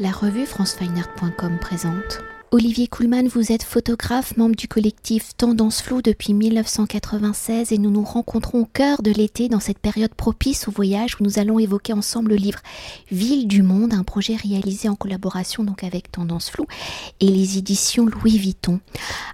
La revue francefineart.com présente. Olivier Kuhlmann, vous êtes photographe, membre du collectif Tendance Floue depuis 1996 et nous nous rencontrons au cœur de l'été dans cette période propice au voyage où nous allons évoquer ensemble le livre Ville du Monde, un projet réalisé en collaboration donc avec Tendance Floue et les éditions Louis Vuitton.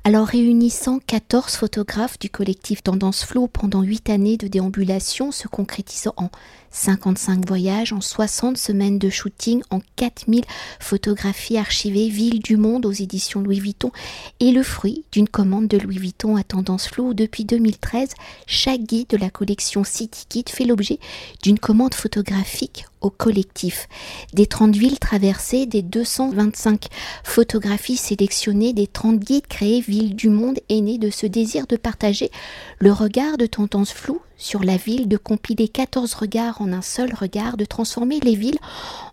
Alors réunissant 14 photographes du collectif Tendance Floue pendant 8 années de déambulation se concrétisant en 55 voyages, en 60 semaines de shooting, en 4000 photographies archivées, Ville du Monde aux éditions Louis Vuitton, et le fruit d'une commande de Louis Vuitton à tendance floue. Depuis 2013, chaque guide de la collection City Guide fait l'objet d'une commande photographique au collectif. Des 30 villes traversées, des 225 photographies sélectionnées, des 30 guides créés, Ville du Monde est né de ce désir de partager le regard de tendance floue sur la ville, de compiler 14 regards en un seul regard, de transformer les villes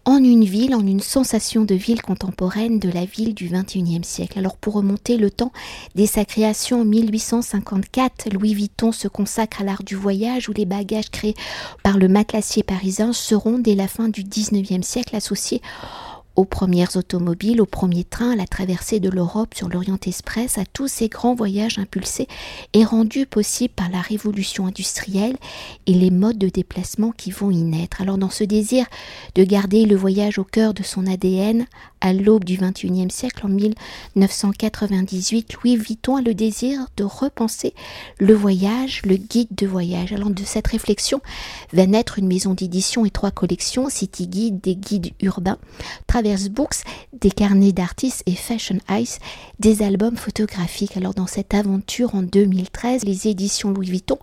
en une ville, en une sensation de ville contemporaine de la ville du XXIe siècle. Alors pour remonter le temps, dès sa création en 1854, Louis Vuitton se consacre à l'art du voyage où les bagages créés par le matelassier parisien seront dès la fin du XIXe siècle associés aux premières automobiles, aux premiers trains, à la traversée de l'Europe sur l'Orient Express, à tous ces grands voyages impulsés et rendus possibles par la révolution industrielle et les modes de déplacement qui vont y naître. Alors dans ce désir de garder le voyage au cœur de son ADN, à l'aube du XXIe siècle, en 1998, Louis Vuitton a le désir de repenser le voyage, le guide de voyage. Alors de cette réflexion va naître une maison d'édition et trois collections, City Guide, des guides urbains, Traverse Books, des carnets d'artistes et Fashion Ice, des albums photographiques. Alors dans cette aventure en 2013, les éditions Louis Vuitton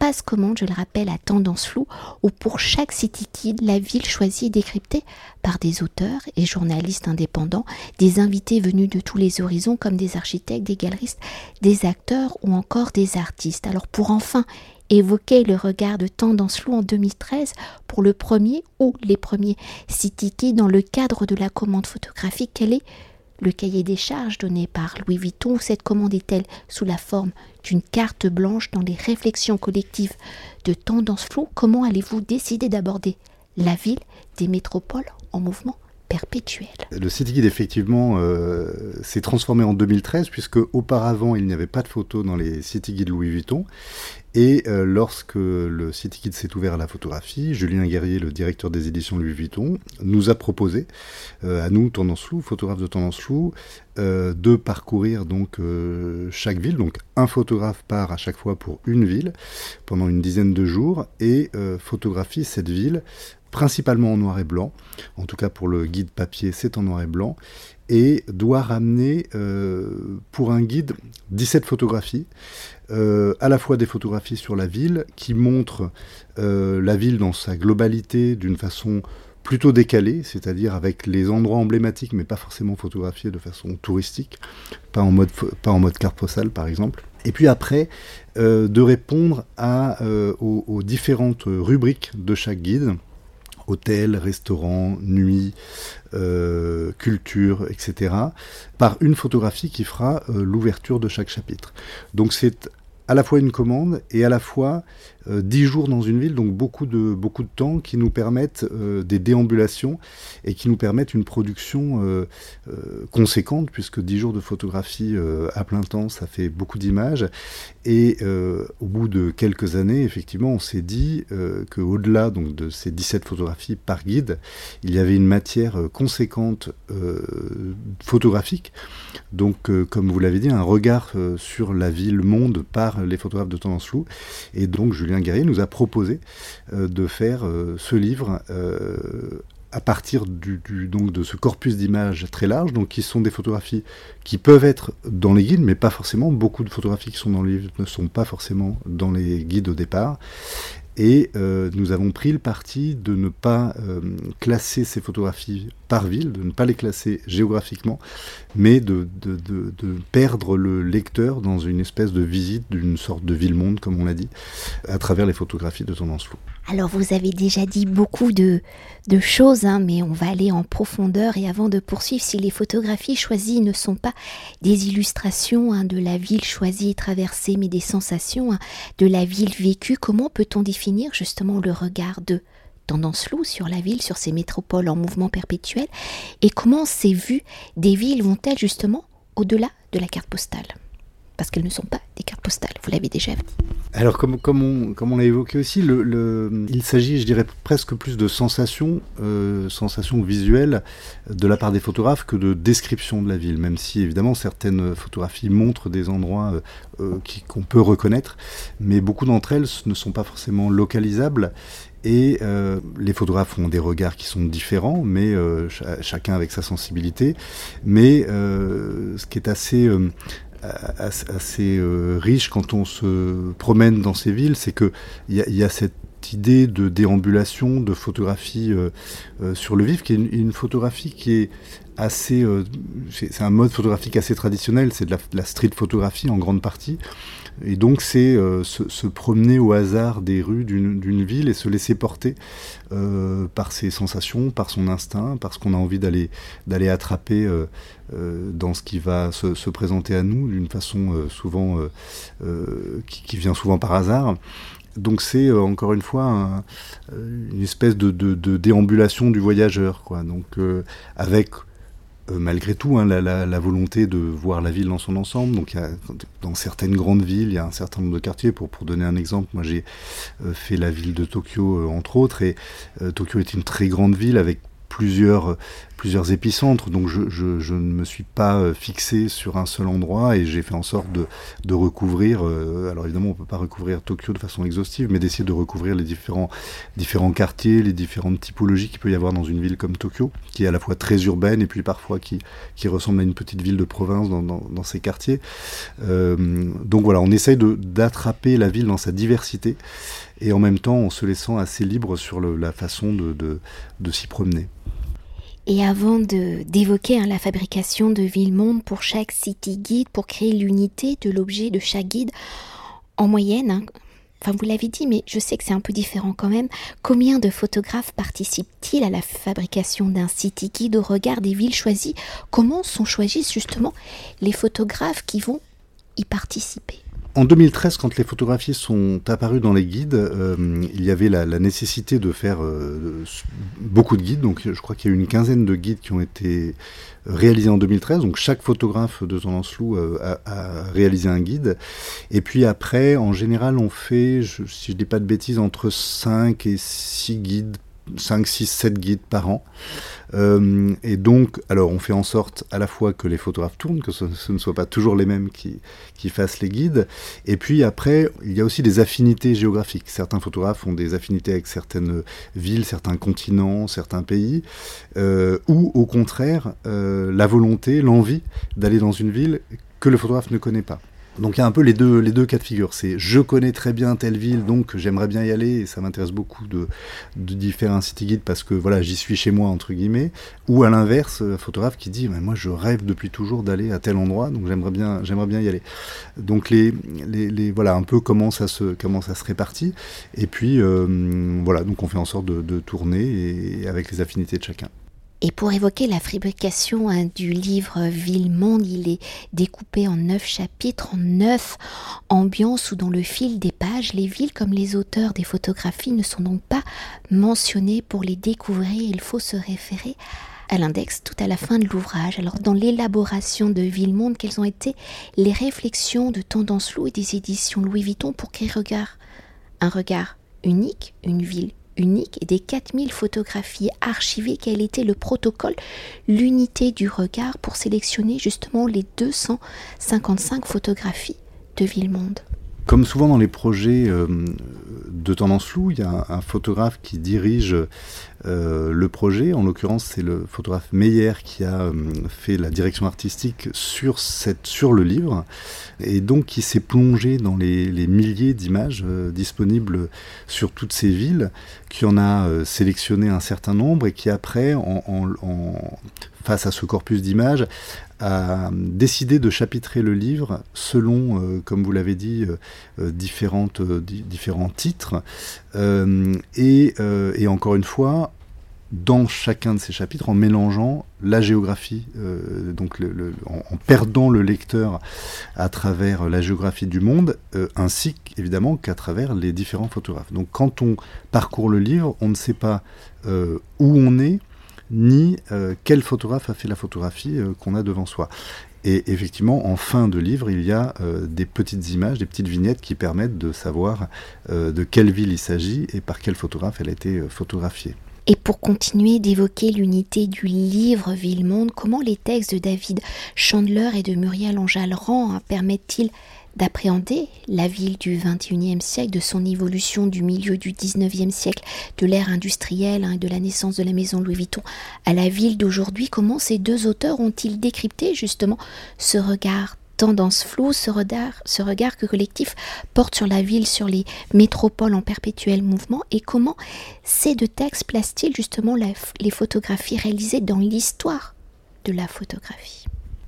passe commande, je le rappelle, à tendance floue, où pour chaque city kid, la ville choisie est décryptée par des auteurs et journalistes indépendants, des invités venus de tous les horizons comme des architectes, des galeristes, des acteurs ou encore des artistes. Alors pour enfin évoquer le regard de Tendance Floue en 2013 pour le premier ou les premiers City Kids dans le cadre de la commande photographique, quelle est le cahier des charges donné par Louis Vuitton, cette commande est-elle sous la forme d'une carte blanche dans les réflexions collectives de tendance floue Comment allez-vous décider d'aborder la ville des métropoles en mouvement perpétuel? Le City Guide, effectivement, euh, s'est transformé en 2013, puisque auparavant, il n'y avait pas de photos dans les City Guides Louis Vuitton. Et euh, lorsque le City Guide s'est ouvert à la photographie, Julien Guerrier, le directeur des éditions Louis Vuitton, nous a proposé, euh, à nous, Tendance Flou, photographes de Tendance Flou, de parcourir donc chaque ville, donc un photographe part à chaque fois pour une ville pendant une dizaine de jours et photographie cette ville principalement en noir et blanc, en tout cas pour le guide papier c'est en noir et blanc, et doit ramener euh, pour un guide 17 photographies, euh, à la fois des photographies sur la ville qui montrent euh, la ville dans sa globalité d'une façon plutôt décalée, c'est-à-dire avec les endroits emblématiques mais pas forcément photographiés de façon touristique, pas en mode, pas carte postale par exemple. Et puis après, de répondre aux différentes rubriques de chaque guide hôtel, restaurant, nuit, euh, culture, etc., par une photographie qui fera euh, l'ouverture de chaque chapitre. Donc c'est à la fois une commande et à la fois euh, dix jours dans une ville, donc beaucoup de, beaucoup de temps qui nous permettent euh, des déambulations et qui nous permettent une production euh, conséquente, puisque dix jours de photographie à plein temps, ça fait beaucoup d'images. Et au bout de quelques années, effectivement, on s'est dit qu'au-delà de ces 17 photographies par guide, il y avait une matière conséquente photographique. Donc, comme vous l'avez dit, un regard sur la ville monde par les photographes de tendance floue. Et donc Julien Guerrier nous a proposé euh, de faire euh, ce livre euh, à partir du, donc de ce corpus d'images très large, donc qui sont des photographies qui peuvent être dans les guides, mais pas forcément. Beaucoup de photographies qui sont dans les livres ne sont pas forcément dans les guides au départ. Et nous avons pris le parti de ne pas classer ces photographies par ville, de ne pas les classer géographiquement, mais de, perdre le lecteur dans une espèce de visite d'une sorte de ville-monde, comme on l'a dit, à travers les photographies de Tendance Flou. Alors vous avez déjà dit beaucoup de, de choses, hein, mais on va aller en profondeur et avant de poursuivre, si les photographies choisies ne sont pas des illustrations hein, de la ville choisie et traversée, mais des sensations hein, de la ville vécue, comment peut-on définir justement le regard de tendance floue sur la ville, sur ces métropoles en mouvement perpétuel, et comment ces vues des villes vont-elles justement au-delà de la carte postale? Parce qu'elles ne sont pas des cartes postales, vous l'avez déjà dit. Alors, comme, on, comme l'a évoqué aussi, il s'agit, je dirais, presque plus de sensations, euh, sensations visuelles de la part des photographes que de description de la ville, même si évidemment certaines photographies montrent des endroits euh, euh, qu'on peut reconnaître, mais beaucoup d'entre elles ne sont pas forcément localisables. Et les photographes ont des regards qui sont différents, mais chacun avec sa sensibilité. Mais ce qui est assez assez euh, riche quand on se promène dans ces villes, c'est qu'il y, y, a cette idée de déambulation, de photographie euh, euh, sur le vif, qui est une, photographie qui est assez... c'est un mode photographique assez traditionnel, c'est de la, street photographie en grande partie. Et donc c'est se, promener au hasard des rues d'une ville et se laisser porter par ses sensations, par son instinct, parce qu'on a envie d'aller d'aller attraper euh, dans ce qui va se, présenter à nous d'une façon euh, souvent euh, qui, vient souvent par hasard. Donc c'est encore une fois une espèce de, déambulation du voyageur, quoi. Donc avec malgré tout hein, la, volonté de voir la ville dans son ensemble. Dans certaines grandes villes, il y a un certain nombre de quartiers. Pour, pour donner un exemple, moi j'ai fait la ville de Tokyo, entre autres, et Tokyo est une très grande ville avec plusieurs, plusieurs épicentres, donc je, je, ne me suis pas euh, fixé sur un seul endroit et j'ai fait en sorte de, de recouvrir, euh, alors évidemment on ne peut pas recouvrir Tokyo de façon exhaustive, mais d'essayer de recouvrir les différents, différents quartiers, les différentes typologies qu'il peut y avoir dans une ville comme Tokyo, qui est à la fois très urbaine et puis parfois qui, qui ressemble à une petite ville de province dans, dans, dans ces quartiers. Euh, donc voilà, on essaye d'attraper la ville dans sa diversité et en même temps en se laissant assez libre sur la façon de, de, s'y promener. Et avant d'évoquer hein, la fabrication de Ville-Monde pour chaque city guide, pour créer l'unité de l'objet de chaque guide, en moyenne, hein, enfin vous l'avez dit, mais je sais que c'est un peu différent quand même, combien de photographes participent-ils à la fabrication d'un city guide au regard des villes choisies? Comment sont choisis justement les photographes qui vont y participer? En 2013, quand les photographies sont apparues dans les guides, euh, il y avait la, nécessité de faire euh, beaucoup de guides. Donc, je crois qu'il y a eu une quinzaine de guides qui ont été réalisés en 2013. Donc, chaque photographe de Tendance Flou euh, a, réalisé un guide. Et puis après, en général, on fait, si je ne dis pas de bêtises, entre 5 et 6 guides 5, 6, 7 guides par an. Euh, et donc, alors on fait en sorte à la fois que les photographes tournent, que ce, ne soient pas toujours les mêmes qui, fassent les guides. Et puis après, il y a aussi des affinités géographiques. Certains photographes ont des affinités avec certaines villes, certains continents, certains pays, euh, ou au contraire, euh, la volonté, l'envie d'aller dans une ville que le photographe ne connaît pas. Donc il y a un peu les deux, les deux cas de figure. C'est je connais très bien telle ville, donc j'aimerais bien y aller, et ça m'intéresse beaucoup de, d'y faire un city guide parce que voilà, j'y suis chez moi, entre guillemets. Ou à l'inverse, un photographe qui dit moi je rêve depuis toujours d'aller à tel endroit, donc j'aimerais bien, j'aimerais bien y aller. Donc les, les, voilà un peu comment ça se, comment ça se répartit. Et puis euh, voilà, donc on fait en sorte de, de tourner et avec les affinités de chacun. Et pour évoquer la fabrication hein, du livre Ville-Monde, il est découpé en neuf chapitres, en neuf ambiances où dans le fil des pages, les villes comme les auteurs des photographies ne sont donc pas mentionnées. Pour les découvrir, il faut se référer à l'index tout à la fin de l'ouvrage. Alors dans l'élaboration de Ville-Monde, quelles ont été les réflexions de Tendance Lou et des éditions Louis Vuitton pour créer regard Un regard unique, une ville unique et des 4000 photographies archivées, quel était le protocole, l'unité du regard pour sélectionner justement les 255 photographies de Villemonde. Comme souvent dans les projets euh, de tendance floue, il y a un, photographe qui dirige euh, le projet. En l'occurrence, c'est le photographe Meyer qui a euh, fait la direction artistique sur, cette, sur le livre et donc qui s'est plongé dans les, milliers d'images disponibles sur toutes ces villes, qui en a sélectionné un certain nombre et qui après, en face à ce corpus d'images, a décidé de chapitrer le livre selon, euh, comme vous l'avez dit, euh, euh, différents titres. Et, encore une fois, dans chacun de ces chapitres en mélangeant la géographie, donc en, perdant le lecteur à travers la géographie du monde, ainsi évidemment qu'à travers les différents photographes. Donc quand on parcourt le livre, on ne sait pas où on est, ni quel photographe a fait la photographie qu'on a devant soi. Et effectivement, en fin de livre, il y a des petites images, des petites vignettes qui permettent de savoir de quelle ville il s'agit et par quel photographe elle a été photographiée. Et pour continuer d'évoquer l'unité du livre Ville-Monde, comment les textes de David Chandler et de Muriel Anjalran hein, permettent-ils d'appréhender la ville du XXIe siècle, de son évolution du milieu du XIXe siècle, de l'ère industrielle hein, et de la naissance de la maison Louis Vuitton à la ville d'aujourd'hui. Comment ces deux auteurs ont-ils décrypté justement ce regard tendance floue, ce regard, ce regard que collectif porte sur la ville, sur les métropoles en perpétuel mouvement, et comment ces deux textes placent-ils justement les photographies réalisées dans l'histoire de la photographie?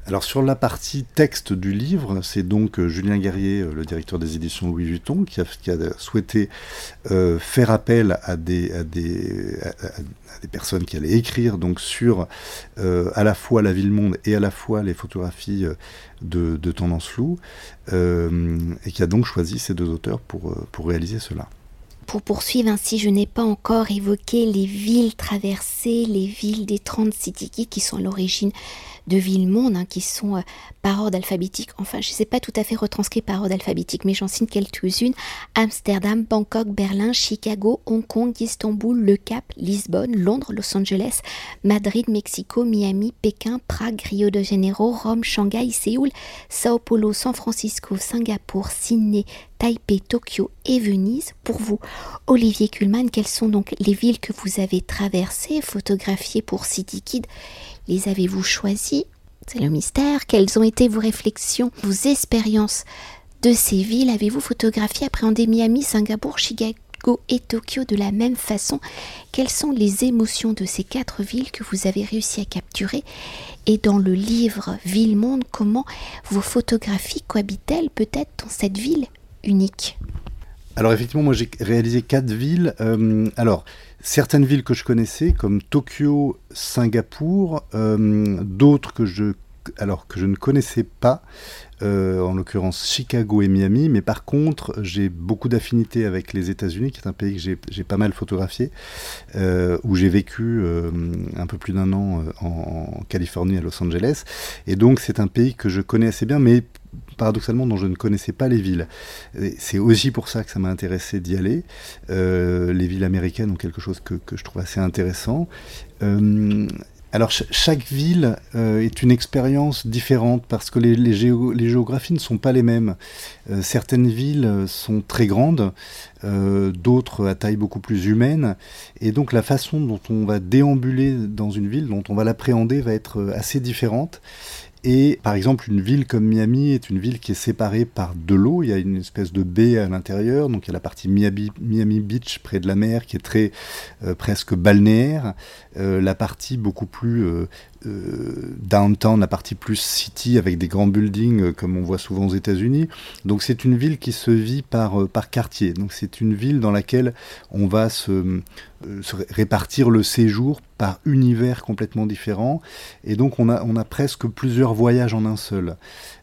Alors sur la partie texte du livre, c'est donc euh, Julien Guerrier, euh, le directeur des éditions Louis Vuitton, qui a, souhaité euh, faire appel à des, personnes qui allaient écrire donc sur à la fois la ville-monde et à la fois les photographies de, tendance floue, et qui a donc choisi ces deux auteurs pour réaliser cela. Pour poursuivre ainsi, je n'ai pas encore évoqué les villes traversées, les villes des 30 cités qui sont à l'origine de villes-monde hein, qui sont euh, par ordre alphabétique. Enfin, je ne sais pas tout à fait retranscrit par ordre alphabétique, mais j'en signe quelques-unes. Amsterdam, Bangkok, Berlin, Chicago, Hong Kong, Istanbul, Le Cap, Lisbonne, Londres, Los Angeles, Madrid, Mexico, Miami, Pékin, Prague, Rio de Janeiro, Rome, Shanghai, Séoul, Sao Paulo, San Francisco, Singapour, Sydney, Taipei, Tokyo et Venise. Pour vous, Olivier Kuhlmann, quelles sont donc les villes que vous avez traversées, photographiées pour City Kid les avez-vous choisis C'est le mystère. Quelles ont été vos réflexions, vos expériences de ces villes? Avez-vous photographié, appréhendé Miami, Singapour, Chicago et Tokyo de la même façon? Quelles sont les émotions de ces quatre villes que vous avez réussi à capturer? Et dans le livre Ville-Monde, comment vos photographies cohabitent-elles peut-être dans cette ville unique? Alors effectivement, moi j'ai réalisé quatre villes. Euh, alors certaines villes que je connaissais, comme Tokyo, Singapour, euh, d'autres que je, ne connaissais pas, euh, en l'occurrence Chicago et Miami, mais par contre j'ai beaucoup d'affinités avec les États-Unis, qui est un pays que j'ai pas mal photographié, où j'ai vécu un peu plus d'un an en, en, Californie, à Los Angeles, et donc c'est un pays que je connais assez bien, mais paradoxalement dont je ne connaissais pas les villes. C'est aussi pour ça que ça m'a intéressé d'y aller. Euh, les villes américaines ont quelque chose que, je trouve assez intéressant. Euh, alors chaque ville euh, est une expérience différente parce que les, les, géographies ne sont pas les mêmes. certaines villes sont très grandes, d'autres à taille beaucoup plus humaine, et donc la façon dont on va déambuler dans une ville, dont on va l'appréhender, va être assez différente. Et par exemple, une ville comme Miami est une ville qui est séparée par de l'eau. Il y a une espèce de baie à l'intérieur. Donc il y a la partie Miami, Beach près de la mer qui est très euh, presque balnéaire. Euh, la partie beaucoup plus euh, downtown, la partie plus city avec des grands buildings comme on voit souvent aux États-Unis. Donc c'est une ville qui se vit par, par quartier. Donc c'est une ville dans laquelle on va se, répartir le séjour par univers complètement différents. Et donc on a, on a presque plusieurs voyages en un seul.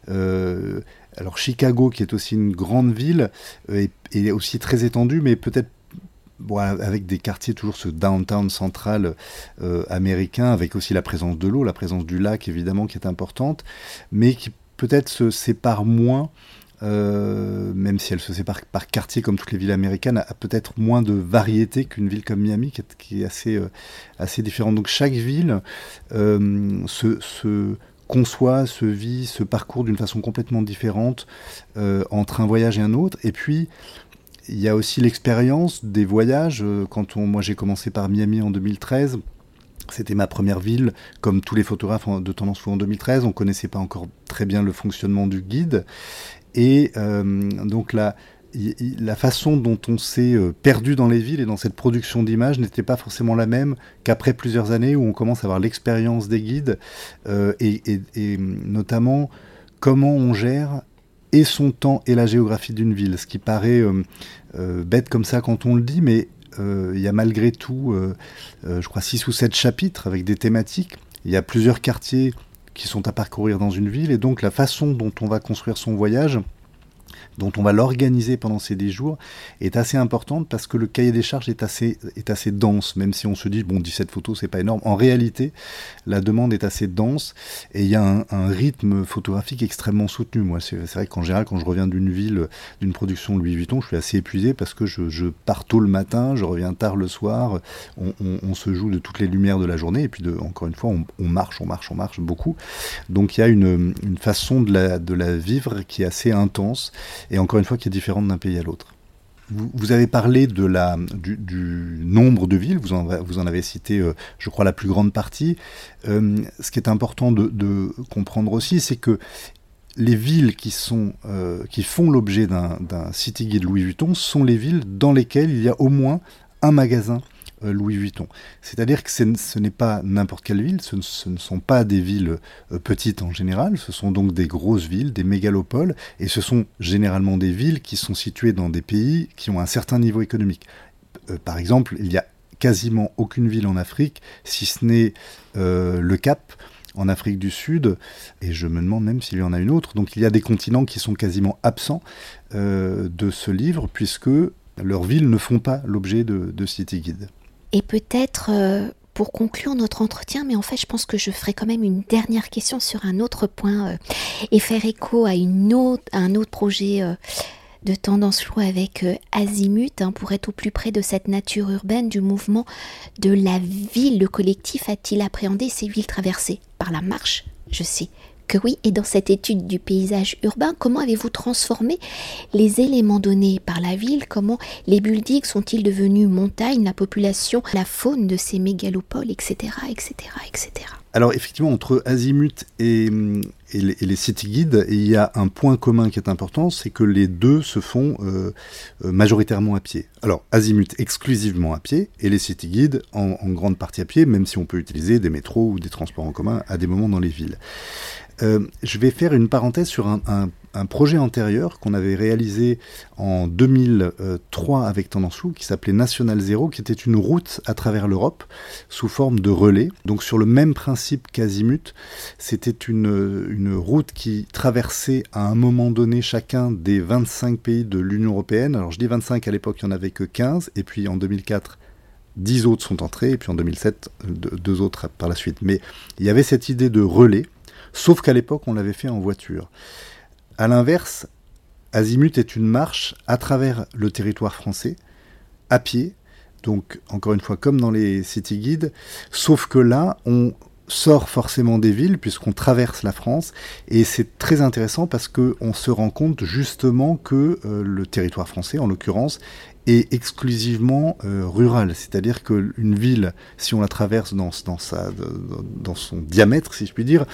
alors Chicago, qui est aussi une grande ville, est, est aussi très étendue, mais peut-être avec des quartiers toujours ce downtown central euh, américain, avec aussi la présence de l'eau, la présence du lac évidemment qui est importante, mais qui peut-être se sépare moins. Euh, même si elle se sépare par quartier comme toutes les villes américaines, a, peut-être moins de variété qu'une ville comme Miami, qui est, assez, euh, assez différente. Donc chaque ville se, se, conçoit, se vit, se parcourt d'une façon complètement différente entre un voyage et un autre. Et puis, il y a aussi l'expérience des voyages. Euh, quand on, moi j'ai commencé par Miami en 2013, c'était ma première ville, comme tous les photographes de tendance fou en 2013. On ne connaissait pas encore très bien le fonctionnement du guide. Et euh, donc la, la façon dont on s'est euh, perdu dans les villes et dans cette production d'images n'était pas forcément la même qu'après plusieurs années où on commence à avoir l'expérience des guides et, et, notamment comment on gère et son temps et la géographie d'une ville, ce qui paraît euh, euh, bête comme ça quand on le dit, mais il y a malgré tout, je crois, six ou sept chapitres avec des thématiques. Il y a plusieurs quartiers qui sont à parcourir dans une ville, et donc la façon dont on va construire son voyage, dont on va l'organiser pendant ces 10 jours est assez importante parce que le cahier des charges est assez, est assez dense, même si on se dit, bon, 17 photos, c'est pas énorme. En réalité, la demande est assez dense et il y a un, rythme photographique extrêmement soutenu. Moi, c'est vrai qu'en général, quand je reviens d'une ville, d'une production Louis Vuitton, je suis assez épuisé parce que je, pars tôt le matin, je reviens tard le soir, on, se joue de toutes les lumières de la journée et puis, encore une fois, on, marche, on marche, on marche beaucoup. Donc, il y a une, une façon de la, de la vivre qui est assez intense et encore une fois qui est différente d'un pays à l'autre. Vous, avez parlé de la, du, nombre de villes, vous en, vous en avez cité, euh, je crois, la plus grande partie. Euh, ce qui est important de, comprendre aussi, c'est que les villes qui, sont, euh, qui font l'objet d'un City Guide Louis Vuitton sont les villes dans lesquelles il y a au moins un magasin Louis Vuitton. C'est-à-dire que ce n'est pas n'importe quelle ville, ce ne, sont pas des villes euh, petites en général, ce sont donc des grosses villes, des mégalopoles, et ce sont généralement des villes qui sont situées dans des pays qui ont un certain niveau économique. Euh, par exemple, il y a quasiment aucune ville en Afrique, si ce n'est le Cap, en Afrique du Sud, et je me demande même s'il y en a une autre. Donc il y a des continents qui sont quasiment absents de ce livre, puisque leurs villes ne font pas l'objet de, de City Guide. Et peut-être euh, pour conclure notre entretien, mais en fait je pense que je ferai quand même une dernière question sur un autre point euh, et faire écho à, un autre projet euh, de tendance floue avec Azimut hein, pour être au plus près de cette nature urbaine, du mouvement de la ville. Le collectif a-t-il appréhendé ces villes traversées par la marche? Je sais que oui, et dans cette étude du paysage urbain, comment avez-vous transformé les éléments donnés par la ville? Comment les buildings sont-ils devenus montagnes, la population, la faune de ces mégalopoles, etc., etc., etc. Alors effectivement, entre Azimut et, les, city guides, il y a un point commun qui est important, c'est que les deux se font euh, euh, majoritairement à pied. Alors Azimut exclusivement à pied et les city guides en, en, grande partie à pied, même si on peut utiliser des métros ou des transports en commun à des moments dans les villes. Euh, je vais faire une parenthèse sur un, projet antérieur qu'on avait réalisé en 2003 avec Tendance Flou, qui s'appelait National Zero, qui était une route à travers l'Europe sous forme de relais. Donc sur le même principe qu'Azimut, c'était une, une route qui traversait à un moment donné chacun des 25 pays de l'Union Européenne. Alors je dis 25, à l'époque il n'y en avait que 15, et puis en 2004, 10 autres sont entrés, et puis en 2007, deux autres par la suite. Mais il y avait cette idée de relais Sauf qu'à l'époque, on l'avait fait en voiture. À l'inverse, Azimut est une marche à travers le territoire français, à pied, donc encore une fois comme dans les city guides, sauf que là, on sort forcément des villes puisqu'on traverse la France et c'est très intéressant parce qu'on se rend compte justement que euh, le territoire français en l'occurrence est exclusivement euh, rural, c'est-à-dire qu'une ville, si on la traverse dans, dans, sa, dans son diamètre, si je puis dire,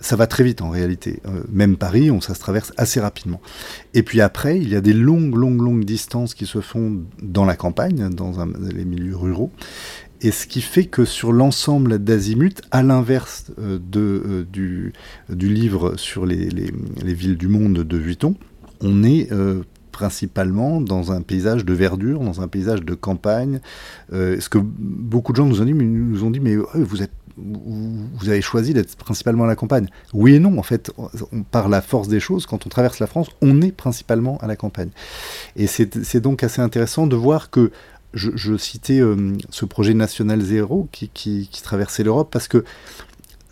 ça va très vite en réalité. Euh, même Paris, on, ça se traverse assez rapidement. Et puis après, il y a des longues, longues, longues distances qui se font dans la campagne, dans les milieux ruraux. Et ce qui fait que sur l'ensemble d'Azimut, à l'inverse euh, de, du, du, livre sur les, les, les, villes du monde de Vuitton, on est principalement dans un paysage de verdure, dans un paysage de campagne. Euh, ce que beaucoup de gens nous ont dit, mais nous ont dit, mais vous êtes vous avez choisi d'être principalement à la campagne. Oui et non, en fait, par la force des choses, quand on traverse la France, on est principalement à la campagne. Et c'est donc assez intéressant de voir que je, citais euh, ce projet National Zéro qui, traversait l'Europe parce que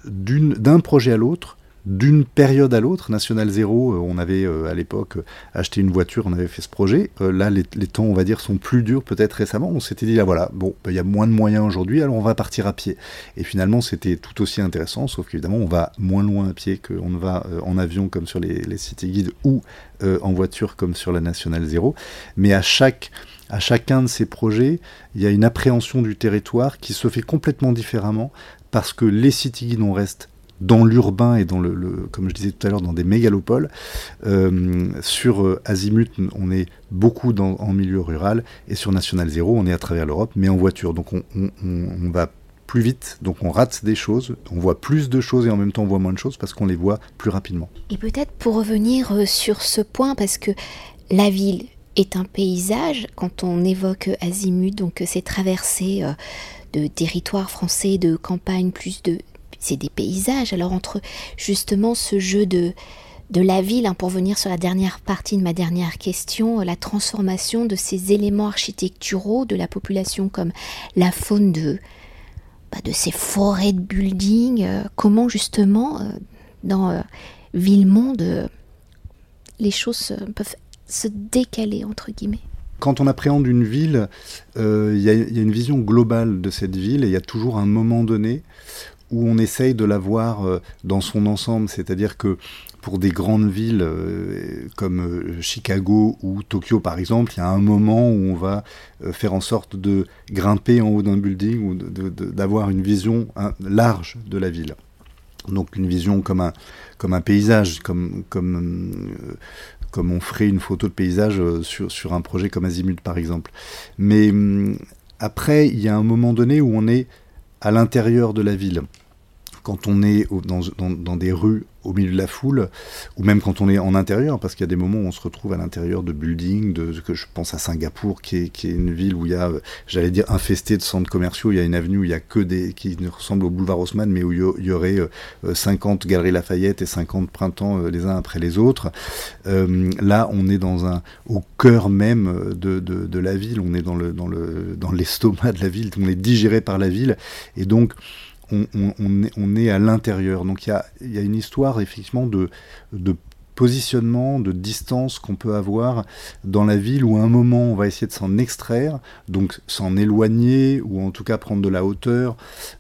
d'un projet à l'autre, d'une période à l'autre. National Zéro, euh, on avait euh, à l'époque acheté une voiture, on avait fait ce projet. là, les, temps, on va dire, sont plus durs peut-être récemment. On s'était dit, là voilà, bon, bah, il y a moins de moyens aujourd'hui, alors on va partir à pied. Et finalement, c'était tout aussi intéressant, sauf qu'évidemment, on va moins loin à pied qu'on ne va en avion comme sur les, les city guides ou en voiture comme sur la National Zéro. Mais à chaque à chacun de ces projets, il y a une appréhension du territoire qui se fait complètement différemment parce que les city guides, on reste dans l'urbain et dans le, comme je disais tout à l'heure, dans des mégalopoles. Euh, sur euh, Azimut, on est beaucoup dans, en milieu rural, et sur National Zero, on est à travers l'Europe, mais en voiture. Donc on, va plus vite, donc on rate des choses, on voit plus de choses et en même temps on voit moins de choses parce qu'on les voit plus rapidement. Et peut-être pour revenir euh, sur ce point, parce que la ville est un paysage quand on évoque Azimut, donc ces traversées de territoires français, de campagne, plus de... C'est des paysages. Alors entre justement ce jeu de, de la ville, hein, pour venir sur la dernière partie de ma dernière question, la transformation de ces éléments architecturaux de la population comme la faune de, bah, de ces forêts de buildings, euh, comment justement euh, dans euh, Villemonde les choses peuvent se décaler entre guillemets quand on appréhende une ville, il y, a une vision globale de cette ville et il y a toujours un moment donné où on essaye de la voir dans son ensemble, c'est-à-dire que pour des grandes villes euh, comme euh, Chicago ou Tokyo par exemple, il y a un moment où on va euh, faire en sorte de grimper en haut d'un building ou d'avoir une vision large de la ville. Donc une vision comme un, comme un paysage, comme, comme, comme on ferait une photo de paysage sur, sur un projet comme Azimut par exemple. Mais hum, après, il y a un moment donné où on est à l'intérieur de la ville quand on est dans, dans, des rues au milieu de la foule, ou même quand on est en intérieur, parce qu'il y a des moments où on se retrouve à l'intérieur de buildings, de, que je pense à Singapour, qui est, qui est une ville où il y a, j'allais dire, infesté de centres commerciaux, il y a une avenue où il y a que des, qui ressemble au boulevard Haussmann, mais où il y aurait 50 euh, Galeries Lafayette et 50 Printemps euh, les uns après les autres. Euh, là, on est dans un, au cœur même de, de, de la ville, on est dans le, dans le, dans l'estomac de la ville, on est digéré par la ville, et donc, on, est, à l'intérieur. Donc il y a, une histoire effectivement de, positionnement, de distance qu'on peut avoir dans la ville où à un moment on va essayer de s'en extraire, donc s'en éloigner ou en tout cas prendre de la hauteur.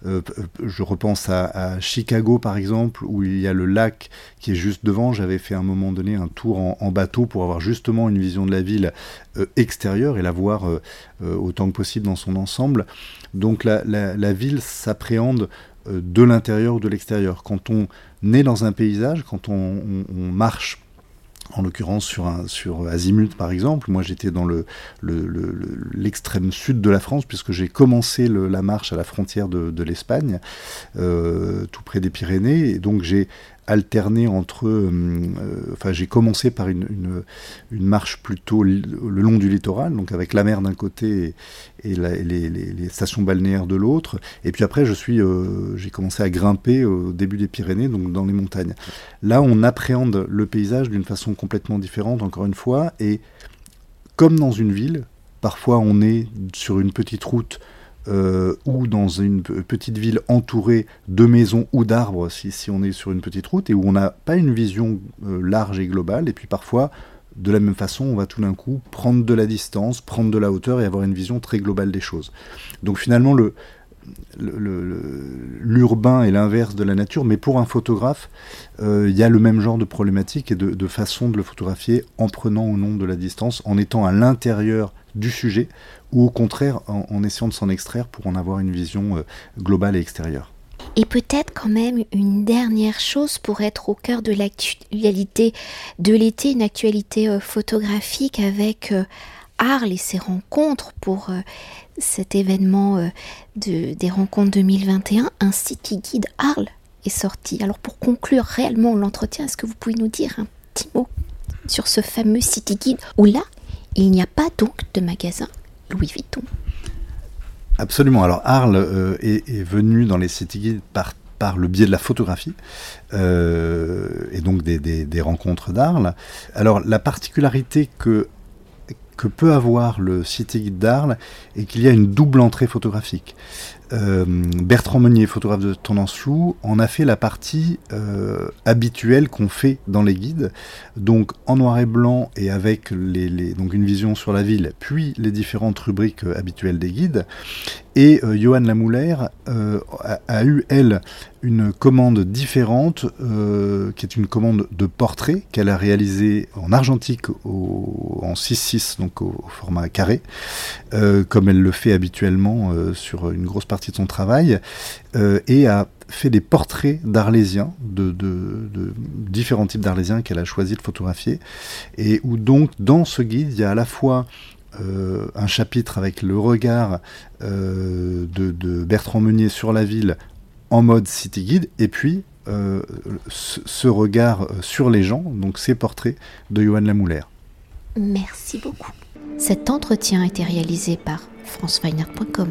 Euh, je repense à, Chicago par exemple où il y a le lac qui est juste devant. J'avais fait à un moment donné un tour en, bateau pour avoir justement une vision de la ville euh, extérieure et la voir euh, autant que possible dans son ensemble. Donc la, ville s'appréhende euh, de l'intérieur ou de l'extérieur. Quand on est dans un paysage, quand on, marche en l'occurrence sur, un, sur Azimut par exemple. Moi j'étais dans l'extrême le, sud de la France puisque j'ai commencé la marche à la frontière de, l'Espagne, euh, tout près des Pyrénées. Et donc j'ai alterné entre. Euh, euh, enfin, j'ai commencé par une, une, marche plutôt le long du littoral, donc avec la mer d'un côté et, les, stations balnéaires de l'autre. Et puis après, je suis, euh, j'ai commencé à grimper au début des Pyrénées, donc dans les montagnes. Là, on appréhende le paysage d'une façon complètement différente, encore une fois, et comme dans une ville, parfois on est sur une petite route euh, ou dans une petite ville entourée de maisons ou d'arbres, si, on est sur une petite route, et où on n'a pas une vision euh, large et globale, et puis parfois, de la même façon, on va tout d'un coup prendre de la distance, prendre de la hauteur et avoir une vision très globale des choses. Donc finalement, le, l'urbain est l'inverse de la nature, mais pour un photographe, euh, il y a le même genre de problématique et de, façon de le photographier en prenant au nom de la distance, en étant à l'intérieur du sujet, ou au contraire en, essayant de s'en extraire pour en avoir une vision euh, globale et extérieure. Et peut-être quand même une dernière chose pour être au cœur de l'actualité de l'été, une actualité euh, photographique avec Arles et ses rencontres pour cet événement de, des rencontres 2021, un city guide Arles est sorti. Alors pour conclure réellement l'entretien, est-ce que vous pouvez nous dire un petit mot sur ce fameux city guide où là, il n'y a pas donc de magasin Louis Vuitton Absolument. Alors Arles euh, est, venu dans les city guides par, le biais de la photographie euh, et donc des, rencontres d'Arles. Alors la particularité que peut avoir le City Guide d'Arles et qu'il y a une double entrée photographique. Euh, Bertrand Meunier, photographe de tendance floue, en a fait la partie euh, habituelle qu'on fait dans les guides, donc en noir et blanc et avec les, donc une vision sur la ville, puis les différentes rubriques euh, habituelles des guides. Et Johan Lamouler a, a, eu, elle, une commande différente, qui est une commande de portrait qu'elle a réalisée en argentique en 6-6, donc au, au, format carré, comme elle le fait habituellement sur une grosse partie de son travail, euh, et a fait des portraits d'Arlésiens, de, différents types d'Arlésiens qu'elle a choisi de photographier, et où donc dans ce guide, il y a à la fois euh, un chapitre avec le regard euh, de, Bertrand Meunier sur la ville en mode city guide, et puis ce, regard sur les gens, donc ces portraits de Johan Lamouler. Merci beaucoup. Cet entretien a été réalisé par franceweiner.com.